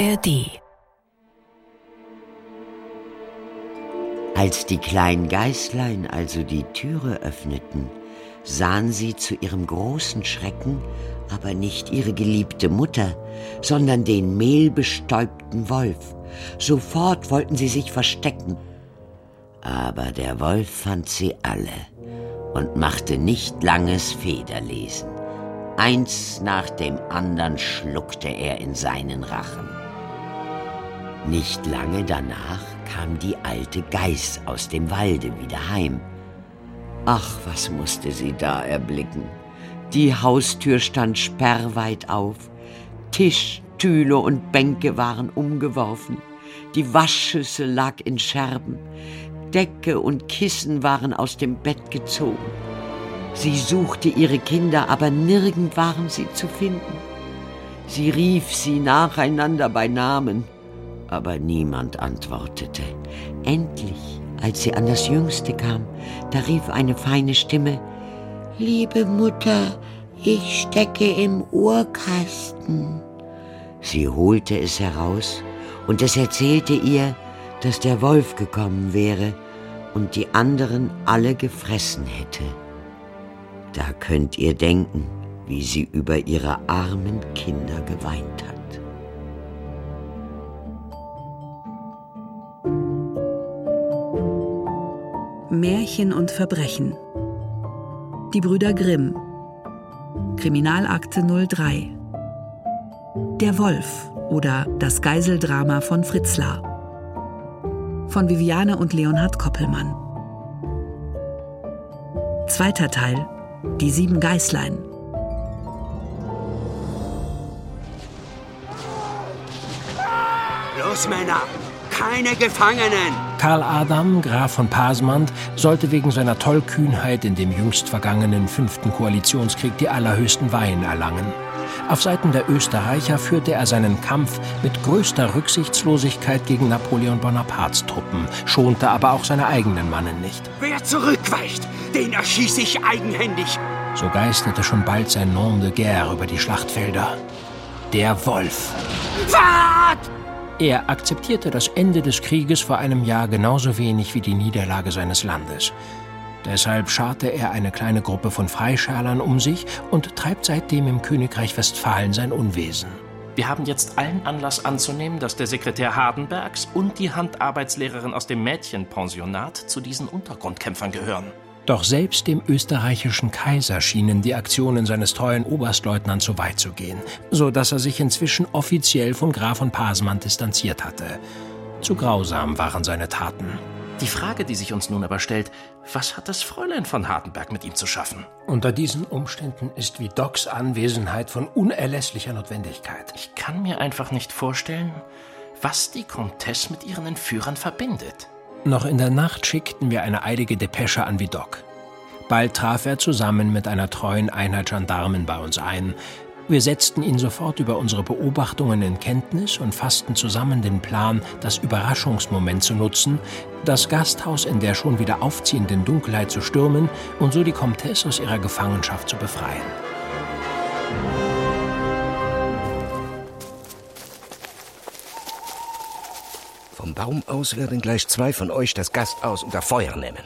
ARD Als die kleinen Geißlein also die Türe öffneten, sahen sie zu ihrem großen Schrecken aber nicht ihre geliebte Mutter, sondern den mehlbestäubten Wolf. Sofort wollten sie sich verstecken. Aber der Wolf fand sie alle und machte nicht langes Federlesen. Eins nach dem andern schluckte er in seinen Rachen. Nicht lange danach kam die alte Geiß aus dem Walde wieder heim. Ach, was musste sie da erblicken? Die Haustür stand sperrweit auf. Tisch, Stühle und Bänke waren umgeworfen. Die Waschschüssel lag in Scherben. Decke und Kissen waren aus dem Bett gezogen. Sie suchte ihre Kinder, aber nirgend waren sie zu finden. Sie rief sie nacheinander bei Namen, aber niemand antwortete. Endlich, als sie an das Jüngste kam, da rief eine feine Stimme, Liebe Mutter, ich stecke im Uhrkasten. Sie holte es heraus und es erzählte ihr, dass der Wolf gekommen wäre und die anderen alle gefressen hätte. Da könnt ihr denken, wie sie über ihre armen Kinder geweint hat. Märchen und Verbrechen die Brüder Grimm. Kriminalakte 03. Der Wolf oder das Geiseldrama von Fritzlar. Von Viviane und Leonhard Koppelmann. Zweiter Teil. Die sieben Geißlein. Los, Männer! Keine Gefangenen! Karl Adam, Graf von Pasmand, sollte wegen seiner Tollkühnheit in dem jüngst vergangenen fünften Koalitionskrieg die allerhöchsten Weihen erlangen. Auf Seiten der Österreicher führte er seinen Kampf mit größter Rücksichtslosigkeit gegen Napoleon Bonapartes Truppen, schonte aber auch seine eigenen Mannen nicht. Wer zurückweicht, den erschieße ich eigenhändig. So geisterte schon bald sein Nom de Guerre über die Schlachtfelder. Der Wolf. Fahrt! Er akzeptierte das Ende des Krieges vor einem Jahr genauso wenig wie die Niederlage seines Landes. Deshalb scharte er eine kleine Gruppe von Freischalern um sich und treibt seitdem im Königreich Westfalen sein Unwesen. Wir haben jetzt allen Anlass anzunehmen, dass der Sekretär Hardenbergs und die Handarbeitslehrerin aus dem Mädchenpensionat zu diesen Untergrundkämpfern gehören. Doch selbst dem österreichischen Kaiser schienen die Aktionen seines treuen Oberstleutnants zu weit zu gehen, so dass er sich inzwischen offiziell von Graf von Pasmann distanziert hatte. Zu grausam waren seine Taten. Die Frage, die sich uns nun aber stellt, was hat das Fräulein von Hardenberg mit ihm zu schaffen? Unter diesen Umständen ist wie Docs Anwesenheit von unerlässlicher Notwendigkeit. Ich kann mir einfach nicht vorstellen, was die Comtesse mit ihren Entführern verbindet. Noch in der Nacht schickten wir eine eilige Depesche an Vidocq. Bald traf er zusammen mit einer treuen Einheit Gendarmen bei uns ein. Wir setzten ihn sofort über unsere Beobachtungen in Kenntnis und fassten zusammen den Plan, das Überraschungsmoment zu nutzen, das Gasthaus in der schon wieder aufziehenden Dunkelheit zu stürmen und so die Comtesse aus ihrer Gefangenschaft zu befreien. Baum aus werden gleich zwei von euch das Gasthaus unter Feuer nehmen.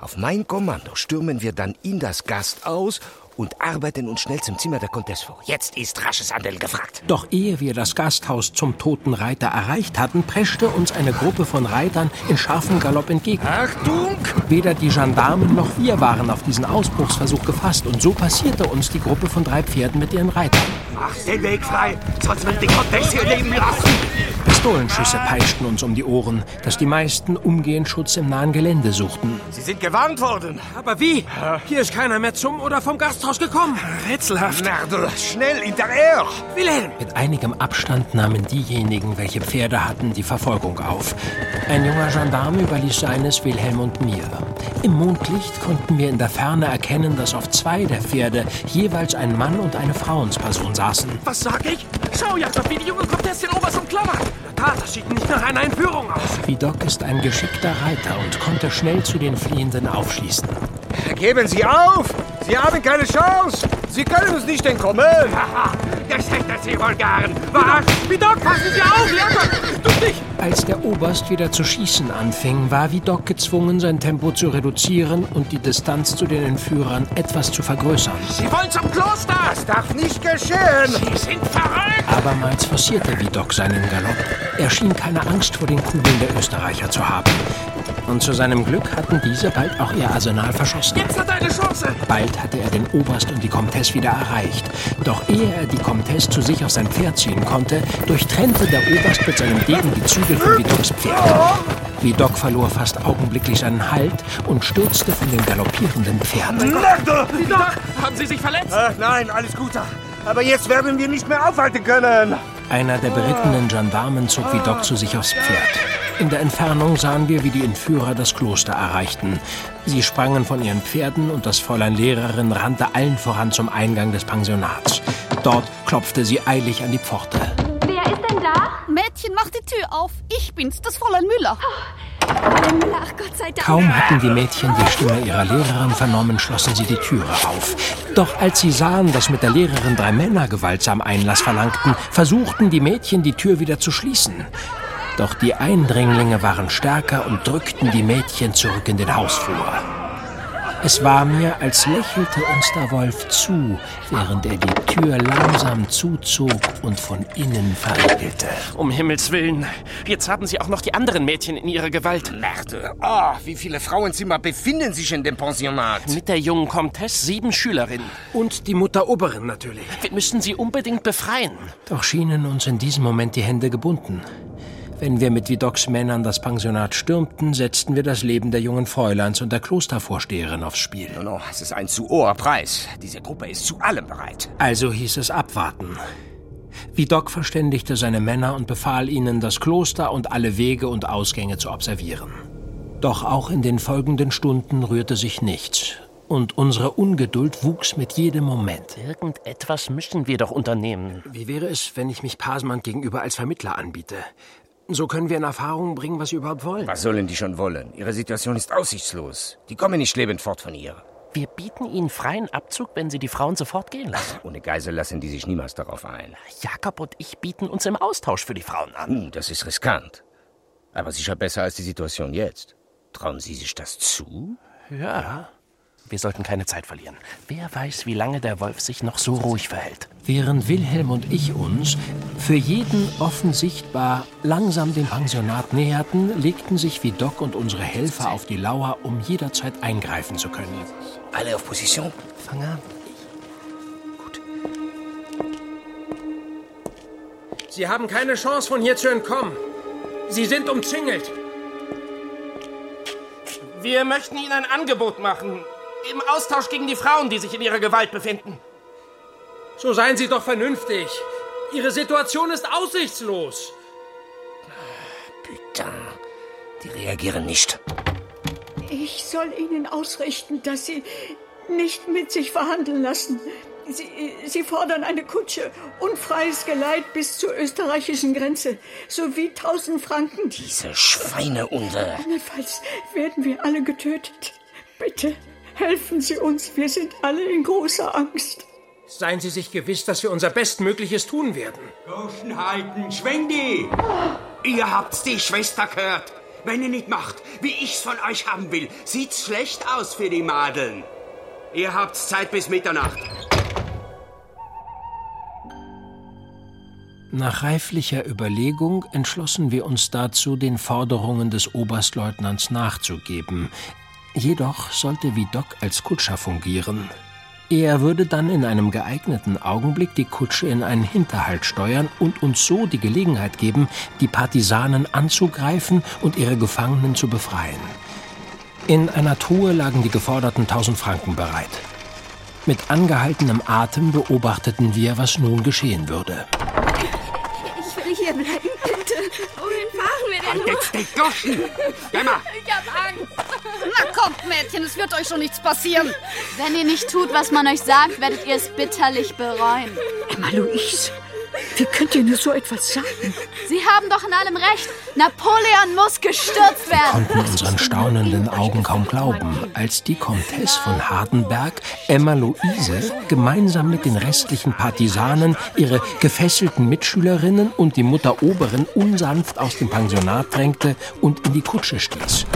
Auf mein Kommando stürmen wir dann in das Gasthaus und arbeiten uns schnell zum Zimmer der Comtesse vor. Jetzt ist rasches Handeln gefragt. Doch ehe wir das Gasthaus zum Toten Reiter erreicht hatten, preschte uns eine Gruppe von Reitern in scharfem Galopp entgegen. Achtung! Weder die Gendarmen noch wir waren auf diesen Ausbruchsversuch gefasst und so passierte uns die Gruppe von drei Pferden mit ihren Reitern. Macht den Weg frei, sonst wird die Comtesse ihr Leben lassen. Pistolenschüsse peitschten uns um die Ohren, dass die meisten umgehend Schutz im nahen Gelände suchten. Sie sind gewarnt worden. Aber wie? Hier ist keiner mehr zum oder vom Gasthaus gekommen. Rätselhaft. Merde, schnell hinterher! Wilhelm! Mit einigem Abstand nahmen diejenigen, welche Pferde hatten, die Verfolgung auf. Ein junger Gendarme überließ seines Wilhelm und mir. Im Mondlicht konnten wir in der Ferne erkennen, dass auf zwei der Pferde jeweils ein Mann und eine Frauensperson saßen. Was sag ich? Schau, Jakob, wie die junge Comtesse den Oberst umklammert. Tat, das sieht nicht nach einer Entführung aus. Vidocq ist ein geschickter Reiter und konnte schnell zu den Fliehenden aufschließen. Geben Sie auf! Sie haben keine Chance! Sie können uns nicht entkommen! Haha, das hätte Sie wohl gern. Was? Vidocq, passen Sie auf! Nicht! Als der Oberst wieder zu schießen anfing, war Vidocq gezwungen, sein Tempo zu reduzieren und die Distanz zu den Entführern etwas zu vergrößern. Sie wollen zum Kloster! Das darf nicht geschehen! Sie sind verrückt! Abermals forcierte Vidocq seinen Galopp. Er schien keine Angst vor den Kugeln der Österreicher zu haben. Und zu seinem Glück hatten diese bald auch ihr Arsenal verschossen. Jetzt hat er eine Chance! Bald hatte er den Oberst und die Comtesse wieder erreicht. Doch ehe er die Comtesse zu sich auf sein Pferd ziehen konnte, durchtrennte der Oberst mit seinem Degen die Zügel von Vidocqs Pferd. Vidocq verlor fast augenblicklich seinen Halt und stürzte von dem galoppierenden Pferd. Vidocq, haben Sie sich verletzt? Ach nein, alles gut. Aber jetzt werden wir nicht mehr aufhalten können. Einer der berittenen Gendarmen zog Vidocq zu sich aufs Pferd. In der Entfernung sahen wir, wie die Entführer das Kloster erreichten. Sie sprangen von ihren Pferden und das Fräulein Lehrerin rannte allen voran zum Eingang des Pensionats. Dort klopfte sie eilig an die Pforte. Wer ist denn da? Mädchen, mach die Tür auf. Ich bin's, das Fräulein Müller. Fräulein Müller, ach Gott sei Dank. Kaum hatten die Mädchen die Stimme ihrer Lehrerin vernommen, schlossen sie die Türe auf. Doch als sie sahen, dass mit der Lehrerin drei Männer gewaltsam Einlass verlangten, versuchten die Mädchen, die Tür wieder zu schließen. Doch die Eindringlinge waren stärker und drückten die Mädchen zurück in den Hausflur. Es war mir, als lächelte uns der Wolf zu, während er die Tür langsam zuzog und von innen verriegelte. Um Himmels Willen. Jetzt haben Sie auch noch die anderen Mädchen in Ihrer Gewalt. Merde. Ah, wie viele Frauenzimmer befinden sich in dem Pensionat? Mit der jungen Comtesse sieben Schülerinnen. Und die Mutter Oberin natürlich. Wir müssen sie unbedingt befreien. Doch schienen uns in diesem Moment die Hände gebunden. Wenn wir mit Vidocqs Männern das Pensionat stürmten, setzten wir das Leben der jungen Fräuleins und der Klostervorsteherin aufs Spiel. No, no, es ist ein zu hoher Preis. Diese Gruppe ist zu allem bereit. Also hieß es abwarten. Vidocq verständigte seine Männer und befahl ihnen, das Kloster und alle Wege und Ausgänge zu observieren. Doch auch in den folgenden Stunden rührte sich nichts. Und unsere Ungeduld wuchs mit jedem Moment. Irgendetwas müssen wir doch unternehmen. Wie wäre es, wenn ich mich Pasmann gegenüber als Vermittler anbiete? So können wir in Erfahrung bringen, was sie überhaupt wollen. Was sollen die schon wollen? Ihre Situation ist aussichtslos. Die kommen nicht lebend fort von hier. Wir bieten Ihnen freien Abzug, wenn Sie die Frauen sofort gehen lassen. Ohne Geisel lassen die sich niemals darauf ein. Jakob und ich bieten uns im Austausch für die Frauen an. Hm, das ist riskant. Aber sicher besser als die Situation jetzt. Trauen Sie sich das zu? Ja. Wir sollten keine Zeit verlieren. Wer weiß, wie lange der Wolf sich noch so ruhig verhält. Während Wilhelm und ich uns, für jeden offen sichtbar, langsam dem Pensionat näherten, legten sich Vidocq und unsere Helfer auf die Lauer, um jederzeit eingreifen zu können. Alle auf Position. Fang an. Sie haben keine Chance, von hier zu entkommen. Sie sind umzingelt. Wir möchten Ihnen ein Angebot machen. Im Austausch gegen die Frauen, die sich in ihrer Gewalt befinden. So seien Sie doch vernünftig. Ihre Situation ist aussichtslos. Putain, die reagieren nicht. Ich soll Ihnen ausrichten, dass Sie nicht mit sich verhandeln lassen. Sie, Sie fordern eine Kutsche und freies Geleit bis zur österreichischen Grenze sowie 1000 Franken. Diese Schweinehunde. Andernfalls werden wir alle getötet. Bitte helfen Sie uns. Wir sind alle in großer Angst. Seien Sie sich gewiss, dass wir unser Bestmögliches tun werden. Goschen halten, schwing die! Ihr habt's die Schwester gehört. Wenn ihr nicht macht, wie ich's von euch haben will, sieht's schlecht aus für die Madeln. Ihr habt's Zeit bis Mitternacht. Nach reiflicher Überlegung entschlossen wir uns dazu, den Forderungen des Oberstleutnants nachzugeben. Jedoch sollte Vidocq als Kutscher fungieren. Er würde dann in einem geeigneten Augenblick die Kutsche in einen Hinterhalt steuern und uns so die Gelegenheit geben, die Partisanen anzugreifen und ihre Gefangenen zu befreien. In einer Truhe lagen die geforderten tausend Franken bereit. Mit angehaltenem Atem beobachteten wir, was nun geschehen würde. Ich will hier bleiben, bitte. Wohin fahren wir denn nur? jetzt Goschen! Geh mal! Ich hab Angst. Na kommt, Mädchen, es wird euch schon nichts passieren. Wenn ihr nicht tut, was man euch sagt, werdet ihr es bitterlich bereuen. Emma Louise, Wie könnt ihr nur so etwas sagen? Sie haben doch in allem recht. Napoleon muss gestürzt werden. Wir konnten unseren staunenden Augen kaum glauben, als die Comtesse von Hardenberg, Emma Luise, gemeinsam mit den restlichen Partisanen ihre gefesselten Mitschülerinnen und die Mutter Oberin unsanft aus dem Pensionat drängte und in die Kutsche stieß.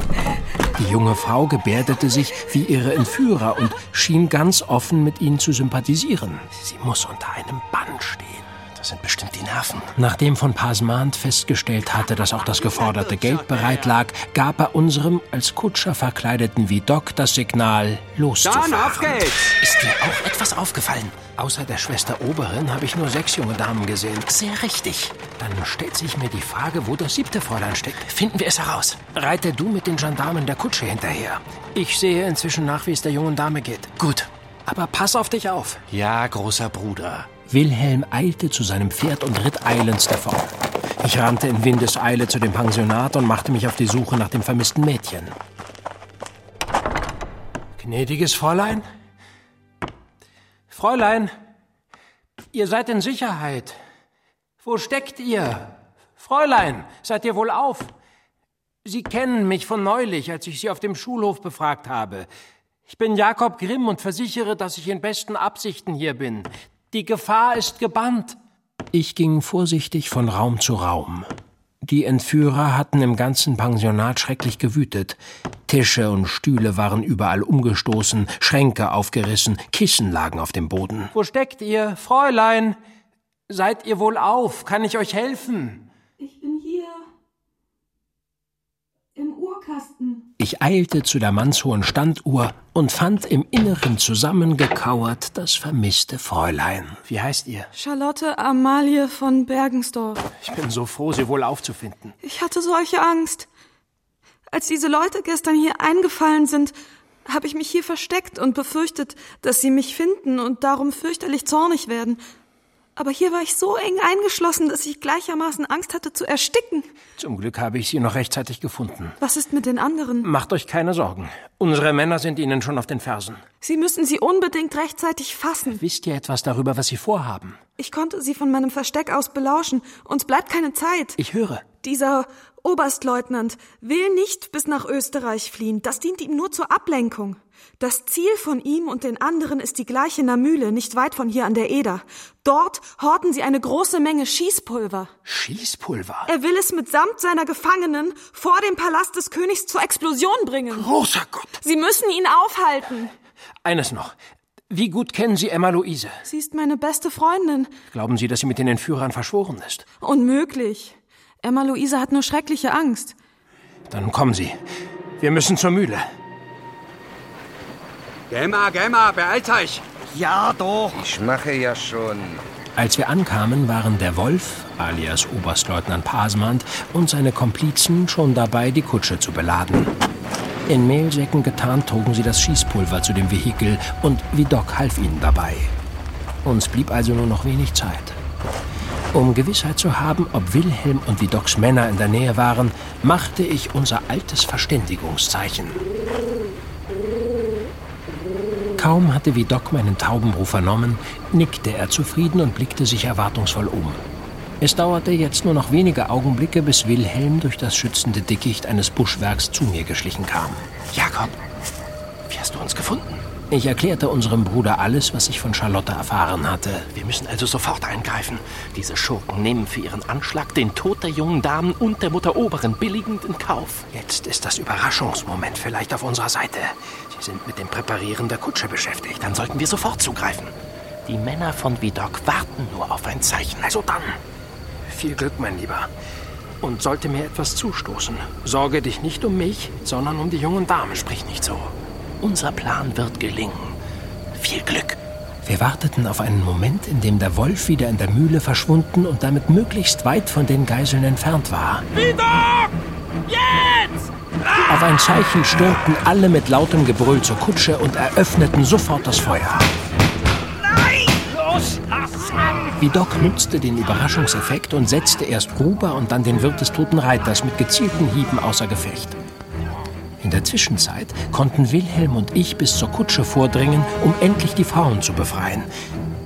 Die junge Frau gebärdete sich wie ihre Entführer und schien ganz offen mit ihnen zu sympathisieren. Sie muss unter einem Bann stehen. Das sind bestimmt die Nerven. Nachdem von Pasmant festgestellt hatte, dass auch das geforderte Geld bereit lag, gab er unserem als Kutscher verkleideten Vidocq das Signal, loszufahren. Dann auf geht's! Ist dir auch etwas aufgefallen? Außer der Schwester Oberin habe ich nur sechs junge Damen gesehen. Sehr richtig. Dann stellt sich mir die Frage, wo das siebte Fräulein steckt. Finden wir es heraus. Reite du mit den Gendarmen der Kutsche hinterher. Ich sehe inzwischen nach, wie es der jungen Dame geht. Gut. Aber pass auf dich auf. Ja, großer Bruder. Wilhelm eilte zu seinem Pferd und ritt eilends davon. Ich rannte in Windeseile zu dem Pensionat und machte mich auf die Suche nach dem vermissten Mädchen. Gnädiges Fräulein? Fräulein, ihr seid in Sicherheit. Wo steckt ihr? Fräulein, seid ihr wohl auf? Sie kennen mich von neulich, als ich Sie auf dem Schulhof befragt habe. Ich bin Jakob Grimm und versichere, dass ich in besten Absichten hier bin. Die Gefahr ist gebannt. Ich ging vorsichtig von Raum zu Raum. Die Entführer hatten im ganzen Pensionat schrecklich gewütet. Tische und Stühle waren überall umgestoßen, Schränke aufgerissen, Kissen lagen auf dem Boden. Wo steckt ihr, Fräulein? Seid ihr wohl auf? Kann ich euch helfen? Ich bin hier. Im Uhrkasten. Ich eilte zu der mannshohen Standuhr und fand im Inneren zusammengekauert das vermisste Fräulein. Wie heißt ihr? Charlotte Amalie von Bergensdorf. Ich bin so froh, Sie wohl aufzufinden. Ich hatte solche Angst. Als diese Leute gestern hier eingefallen sind, habe ich mich hier versteckt und befürchtet, dass sie mich finden und darum fürchterlich zornig werden. Aber hier war ich so eng eingeschlossen, dass ich gleichermaßen Angst hatte zu ersticken. Zum Glück habe ich Sie noch rechtzeitig gefunden. Was ist mit den anderen? Macht euch keine Sorgen. Unsere Männer sind Ihnen schon auf den Fersen. Sie müssen sie unbedingt rechtzeitig fassen. Wisst ihr etwas darüber, was Sie vorhaben? Ich konnte sie von meinem Versteck aus belauschen. Uns bleibt keine Zeit. Ich höre. Dieser Oberstleutnant will nicht bis nach Österreich fliehen. Das dient ihm nur zur Ablenkung. Das Ziel von ihm und den anderen ist die gleiche Namüle, nicht weit von hier an der Eder. Dort horten sie eine große Menge Schießpulver. Schießpulver? Er will es mitsamt seiner Gefangenen vor dem Palast des Königs zur Explosion bringen. Großer Gott! Sie müssen ihn aufhalten. Eines noch. Wie gut kennen Sie Emma Luise? Sie ist meine beste Freundin. Glauben Sie, dass sie mit den Entführern verschworen ist? Unmöglich. Emma Luise hat nur schreckliche Angst. Dann kommen Sie. Wir müssen zur Mühle. Geh mal, geh mal, beeilt euch. Ja, doch. Ich mache ja schon. Als wir ankamen, waren der Wolf, alias Oberstleutnant Pasmant, und seine Komplizen schon dabei, die Kutsche zu beladen. In Mehlsäcken getarnt trugen sie das Schießpulver zu dem Vehikel und Vidocq half ihnen dabei. Uns blieb also nur noch wenig Zeit. Um Gewissheit zu haben, ob Wilhelm und Vidocqs Männer in der Nähe waren, machte ich unser altes Verständigungszeichen. Kaum hatte Vidocq meinen Taubenruf vernommen, nickte er zufrieden und blickte sich erwartungsvoll um. Es dauerte jetzt nur noch wenige Augenblicke, bis Wilhelm durch das schützende Dickicht eines Buschwerks zu mir geschlichen kam. Jakob, wie hast du uns gefunden? Ich erklärte unserem Bruder alles, was ich von Charlotte erfahren hatte. Wir müssen also sofort eingreifen. Diese Schurken nehmen für ihren Anschlag den Tod der jungen Damen und der Mutter Oberin billigend in Kauf. Jetzt ist das Überraschungsmoment vielleicht auf unserer Seite. Sie sind mit dem Präparieren der Kutsche beschäftigt. Dann sollten wir sofort zugreifen. Die Männer von Vidocq warten nur auf ein Zeichen. Also dann. Viel Glück, mein Lieber. Und sollte mir etwas zustoßen, sorge dich nicht um mich, sondern um die jungen Damen. Sprich nicht so. Unser Plan wird gelingen. Viel Glück. Wir warteten auf einen Moment, in dem der Wolf wieder in der Mühle verschwunden und damit möglichst weit von den Geiseln entfernt war. Vidocq! Jetzt! Auf ein Zeichen stürmten alle mit lautem Gebrüll zur Kutsche und eröffneten sofort das Feuer. Los, lass an! Vidocq nutzte den Überraschungseffekt und setzte erst Gruber und dann den Wirt des toten Reiters mit gezielten Hieben außer Gefecht. In der Zwischenzeit konnten Wilhelm und ich bis zur Kutsche vordringen, um endlich die Frauen zu befreien.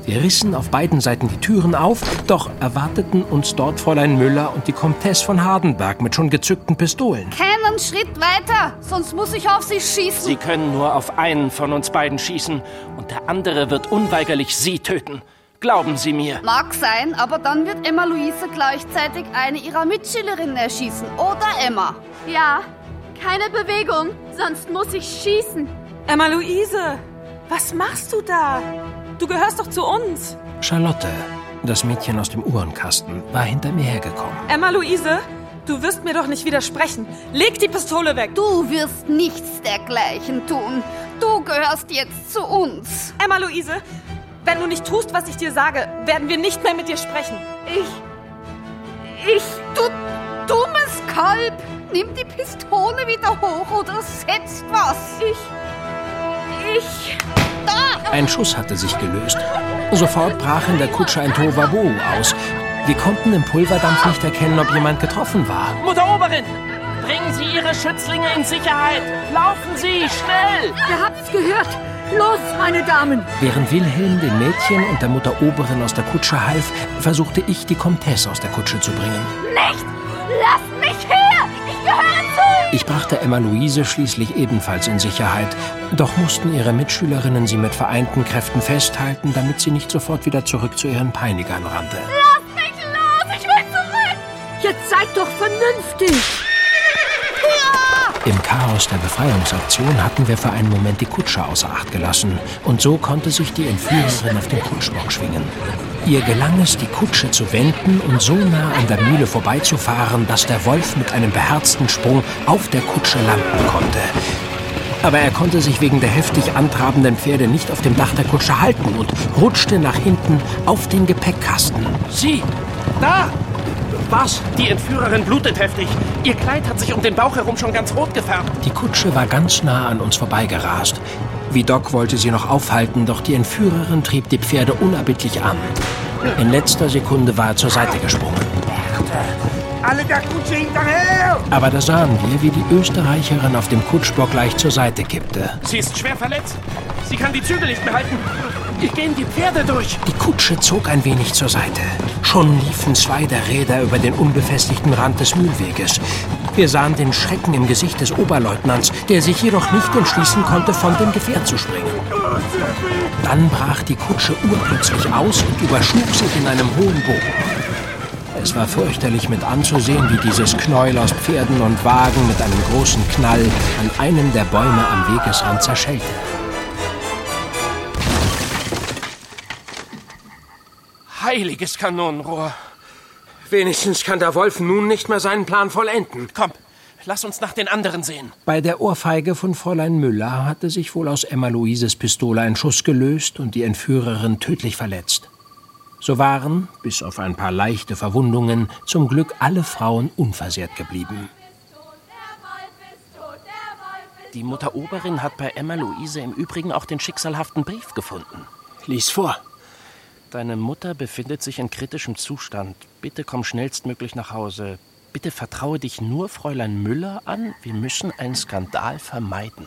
Wir rissen auf beiden Seiten die Türen auf, doch erwarteten uns dort Fräulein Müller und die Comtesse von Hardenberg mit schon gezückten Pistolen. Keinen Schritt weiter, sonst muss ich auf Sie schießen. Sie können nur auf einen von uns beiden schießen und der andere wird unweigerlich Sie töten. Glauben Sie mir. Mag sein, aber dann wird Emma Luise gleichzeitig eine ihrer Mitschülerinnen erschießen. Oder Emma? Ja, keine Bewegung, sonst muss ich schießen. Emma Luise, was machst du da? Du gehörst doch zu uns. Charlotte, das Mädchen aus dem Uhrenkasten, war hinter mir hergekommen. Emma Luise, du wirst mir doch nicht widersprechen. Leg die Pistole weg. Du wirst nichts dergleichen tun. Du gehörst jetzt zu uns. Emma Luise, wenn du nicht tust, was ich dir sage, werden wir nicht mehr mit dir sprechen. Ich. Ich. Du dummes Kalb! Nimm die Pistole wieder hoch oder setzt was. Ich. Ich. Da! Ein Schuss hatte sich gelöst. Sofort brach in der Kutsche ein Tohuwabohu aus. Wir konnten im Pulverdampf nicht erkennen, ob jemand getroffen war. Mutter Oberin! Bringen Sie Ihre Schützlinge in Sicherheit! Laufen Sie, schnell! Ihr habt's gehört. Los, meine Damen! Während Wilhelm den Mädchen und der Mutter Oberin aus der Kutsche half, versuchte ich, die Comtesse aus der Kutsche zu bringen. Nicht! Lasst mich her! Ich brachte Emma Luise schließlich ebenfalls in Sicherheit. Doch mussten ihre Mitschülerinnen sie mit vereinten Kräften festhalten, damit sie nicht sofort wieder zurück zu ihren Peinigern rannte. Lasst mich los! Ich will zurück! Jetzt seid doch vernünftig! Im Chaos der Befreiungsaktion hatten wir für einen Moment die Kutsche außer Acht gelassen. Und so konnte sich die Entführerin auf den Kutschbock schwingen. Ihr gelang es, die Kutsche zu wenden und so nah an der Mühle vorbeizufahren, dass der Wolf mit einem beherzten Sprung auf der Kutsche landen konnte. Aber er konnte sich wegen der heftig antrabenden Pferde nicht auf dem Dach der Kutsche halten und rutschte nach hinten auf den Gepäckkasten. Sie! Da! Was? Die Entführerin blutet heftig. Ihr Kleid hat sich um den Bauch herum schon ganz rot gefärbt. Die Kutsche war ganz nah an uns vorbeigerast. Vidocq wollte sie noch aufhalten, doch die Entführerin trieb die Pferde unerbittlich an. In letzter Sekunde war er zur Seite gesprungen. Alle der Kutsche hinterher! Aber da sahen wir, wie die Österreicherin auf dem Kutschbock gleich zur Seite kippte. Sie ist schwer verletzt. Sie kann die Zügel nicht mehr halten. Ihr gehen die Pferde durch. Die Kutsche zog ein wenig zur Seite. Schon liefen zwei der Räder über den unbefestigten Rand des Mühlweges. Wir sahen den Schrecken im Gesicht des Oberleutnants, der sich jedoch nicht entschließen konnte, von dem Gefährt zu springen. Dann brach die Kutsche urplötzlich aus und überschlug sich in einem hohen Bogen. Es war fürchterlich mit anzusehen, wie dieses Knäuel aus Pferden und Wagen mit einem großen Knall an einem der Bäume am Wegesrand zerschellte. Heiliges Kanonenrohr. Wenigstens kann der Wolf nun nicht mehr seinen Plan vollenden. Komm, lass uns nach den anderen sehen. Bei der Ohrfeige von Fräulein Müller hatte sich wohl aus Emma Luises Pistole ein Schuss gelöst und die Entführerin tödlich verletzt. So waren, bis auf ein paar leichte Verwundungen, zum Glück alle Frauen unversehrt geblieben. Die Mutter Oberin hat bei Emma Luise im Übrigen auch den schicksalhaften Brief gefunden. Lies vor. Deine Mutter befindet sich in kritischem Zustand. Bitte komm schnellstmöglich nach Hause. Bitte vertraue dich nur Fräulein Müller an. Wir müssen einen Skandal vermeiden.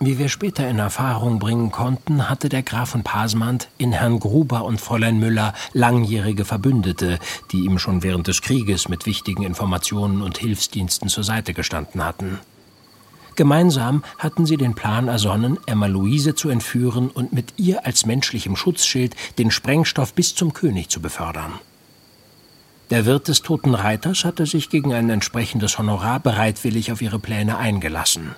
Wie wir später in Erfahrung bringen konnten, hatte der Graf von Pasmand in Herrn Gruber und Fräulein Müller langjährige Verbündete, die ihm schon während des Krieges mit wichtigen Informationen und Hilfsdiensten zur Seite gestanden hatten. Gemeinsam hatten sie den Plan ersonnen, Emma Luise zu entführen und mit ihr als menschlichem Schutzschild den Sprengstoff bis zum König zu befördern. Der Wirt des Toten Reiters hatte sich gegen ein entsprechendes Honorar bereitwillig auf ihre Pläne eingelassen.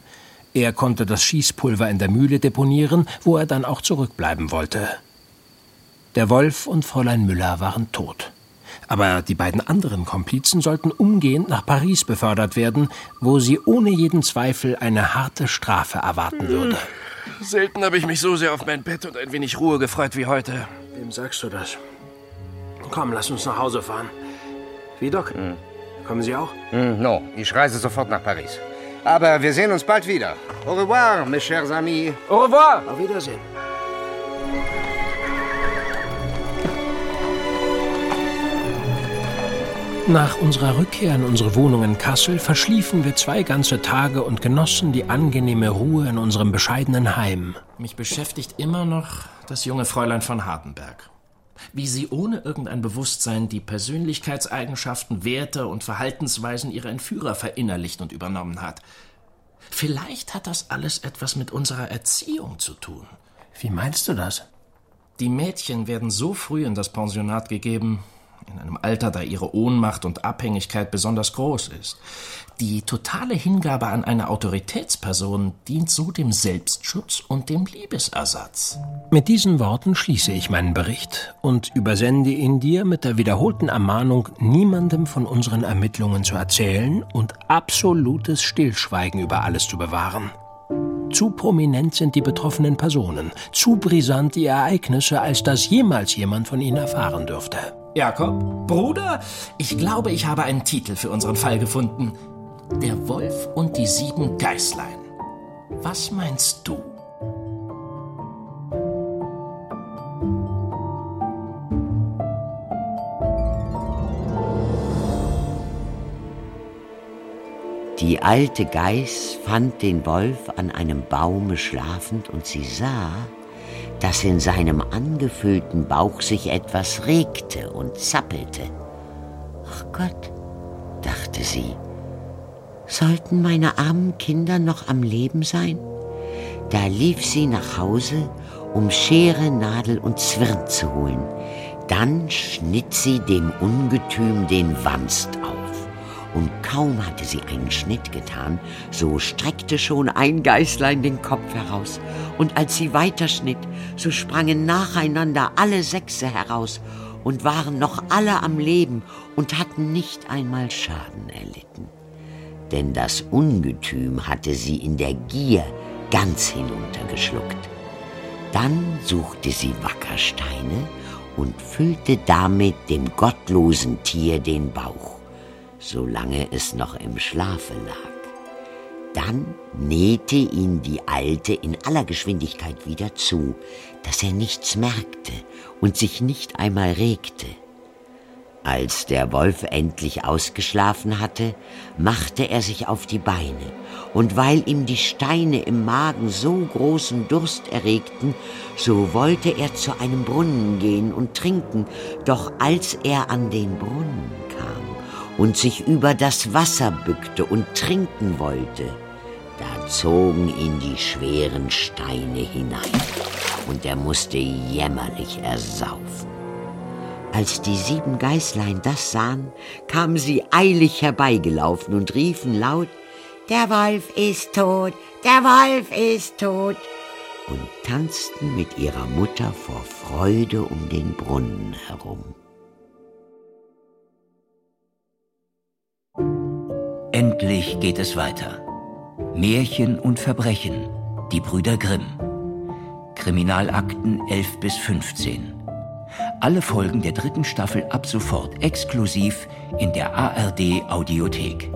Er konnte das Schießpulver in der Mühle deponieren, wo er dann auch zurückbleiben wollte. Der Wolf und Fräulein Müller waren tot. Aber die beiden anderen Komplizen sollten umgehend nach Paris befördert werden, wo sie ohne jeden Zweifel eine harte Strafe erwarten würde. Selten habe ich mich so sehr auf mein Bett und ein wenig Ruhe gefreut wie heute. Wem sagst du das? Komm, lass uns nach Hause fahren. Wie, Doc? Kommen Sie auch? Hm, no, ich reise sofort nach Paris. Aber wir sehen uns bald wieder. Au revoir, mes chers amis. Au revoir! Auf Wiedersehen. Nach unserer Rückkehr in unsere Wohnung in Kassel verschliefen wir zwei ganze Tage und genossen die angenehme Ruhe in unserem bescheidenen Heim. Mich beschäftigt immer noch das junge Fräulein von Hardenberg. Wie sie ohne irgendein Bewusstsein die Persönlichkeitseigenschaften, Werte und Verhaltensweisen ihrer Entführer verinnerlicht und übernommen hat. Vielleicht hat das alles etwas mit unserer Erziehung zu tun. Wie meinst du das? Die Mädchen werden so früh in das Pensionat gegeben, in einem Alter, da ihre Ohnmacht und Abhängigkeit besonders groß ist. Die totale Hingabe an eine Autoritätsperson dient so dem Selbstschutz und dem Liebesersatz. Mit diesen Worten schließe ich meinen Bericht und übersende ihn dir mit der wiederholten Ermahnung, niemandem von unseren Ermittlungen zu erzählen und absolutes Stillschweigen über alles zu bewahren. Zu prominent sind die betroffenen Personen, zu brisant die Ereignisse, als dass jemals jemand von ihnen erfahren dürfte. Jakob, Bruder, ich glaube, ich habe einen Titel für unseren Fall gefunden. Der Wolf und die sieben Geißlein. Was meinst du? Die alte Geiß fand den Wolf an einem Baume schlafend und sie sah, dass in seinem angefüllten Bauch sich etwas regte und zappelte. Ach Gott, dachte sie, sollten meine armen Kinder noch am Leben sein? Da lief sie nach Hause, um Schere, Nadel und Zwirn zu holen. Dann schnitt sie dem Ungetüm den Wanst auf und kaum hatte sie einen Schnitt getan, so streckte schon ein Geißlein den Kopf heraus, und als sie weiterschnitt, so sprangen nacheinander alle Sechse heraus und waren noch alle am Leben und hatten nicht einmal Schaden erlitten. Denn das Ungetüm hatte sie in der Gier ganz hinuntergeschluckt. Dann suchte sie Wackersteine und füllte damit dem gottlosen Tier den Bauch solange es noch im Schlafe lag. Dann nähte ihn die Alte in aller Geschwindigkeit wieder zu, dass er nichts merkte und sich nicht einmal regte. Als der Wolf endlich ausgeschlafen hatte, machte er sich auf die Beine, und weil ihm die Steine im Magen so großen Durst erregten, so wollte er zu einem Brunnen gehen und trinken, doch als er an den Brunnen kam, und sich über das Wasser bückte und trinken wollte, da zogen ihn die schweren Steine hinein und er musste jämmerlich ersaufen. Als die sieben Geißlein das sahen, kamen sie eilig herbeigelaufen und riefen laut, Der Wolf ist tot, der Wolf ist tot, und tanzten mit ihrer Mutter vor Freude um den Brunnen herum. Endlich geht es weiter. Märchen und Verbrechen. Die Brüder Grimm. Kriminalakten 11 bis 15. Alle Folgen der dritten Staffel ab sofort exklusiv in der ARD Audiothek.